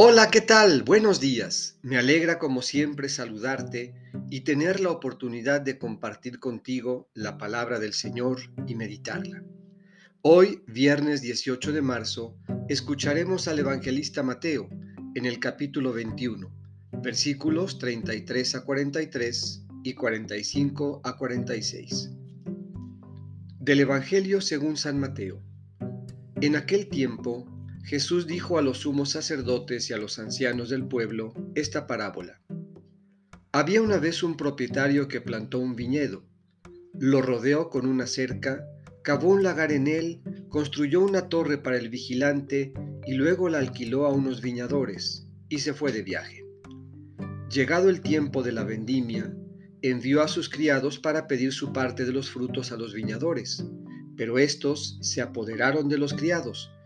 Hola, ¿qué tal? Buenos días. Me alegra como siempre saludarte y tener la oportunidad de compartir contigo la palabra del Señor y meditarla. Hoy, viernes 18 de marzo, escucharemos al evangelista Mateo en el capítulo 21, versículos 33 a 43 y 45 a 46. Del Evangelio según San Mateo. En aquel tiempo, Jesús dijo a los sumos sacerdotes y a los ancianos del pueblo esta parábola. Había una vez un propietario que plantó un viñedo, lo rodeó con una cerca, cavó un lagar en él, construyó una torre para el vigilante y luego la alquiló a unos viñadores y se fue de viaje. Llegado el tiempo de la vendimia, envió a sus criados para pedir su parte de los frutos a los viñadores, pero estos se apoderaron de los criados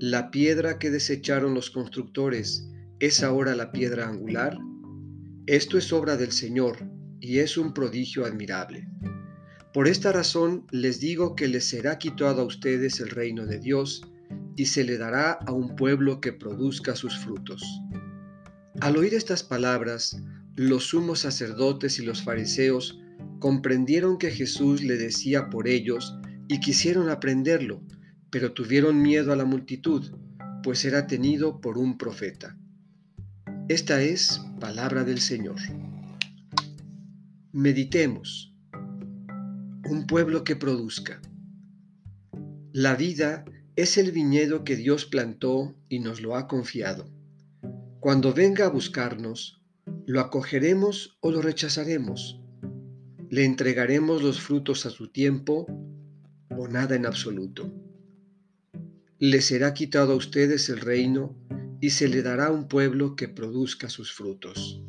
la piedra que desecharon los constructores es ahora la piedra angular? Esto es obra del Señor y es un prodigio admirable. Por esta razón les digo que les será quitado a ustedes el reino de Dios y se le dará a un pueblo que produzca sus frutos. Al oír estas palabras, los sumos sacerdotes y los fariseos comprendieron que Jesús le decía por ellos y quisieron aprenderlo, pero tuvieron miedo a la multitud, pues era tenido por un profeta. Esta es palabra del Señor. Meditemos. Un pueblo que produzca. La vida es el viñedo que Dios plantó y nos lo ha confiado. Cuando venga a buscarnos, ¿lo acogeremos o lo rechazaremos? ¿Le entregaremos los frutos a su tiempo o nada en absoluto? Les será quitado a ustedes el reino y se le dará un pueblo que produzca sus frutos.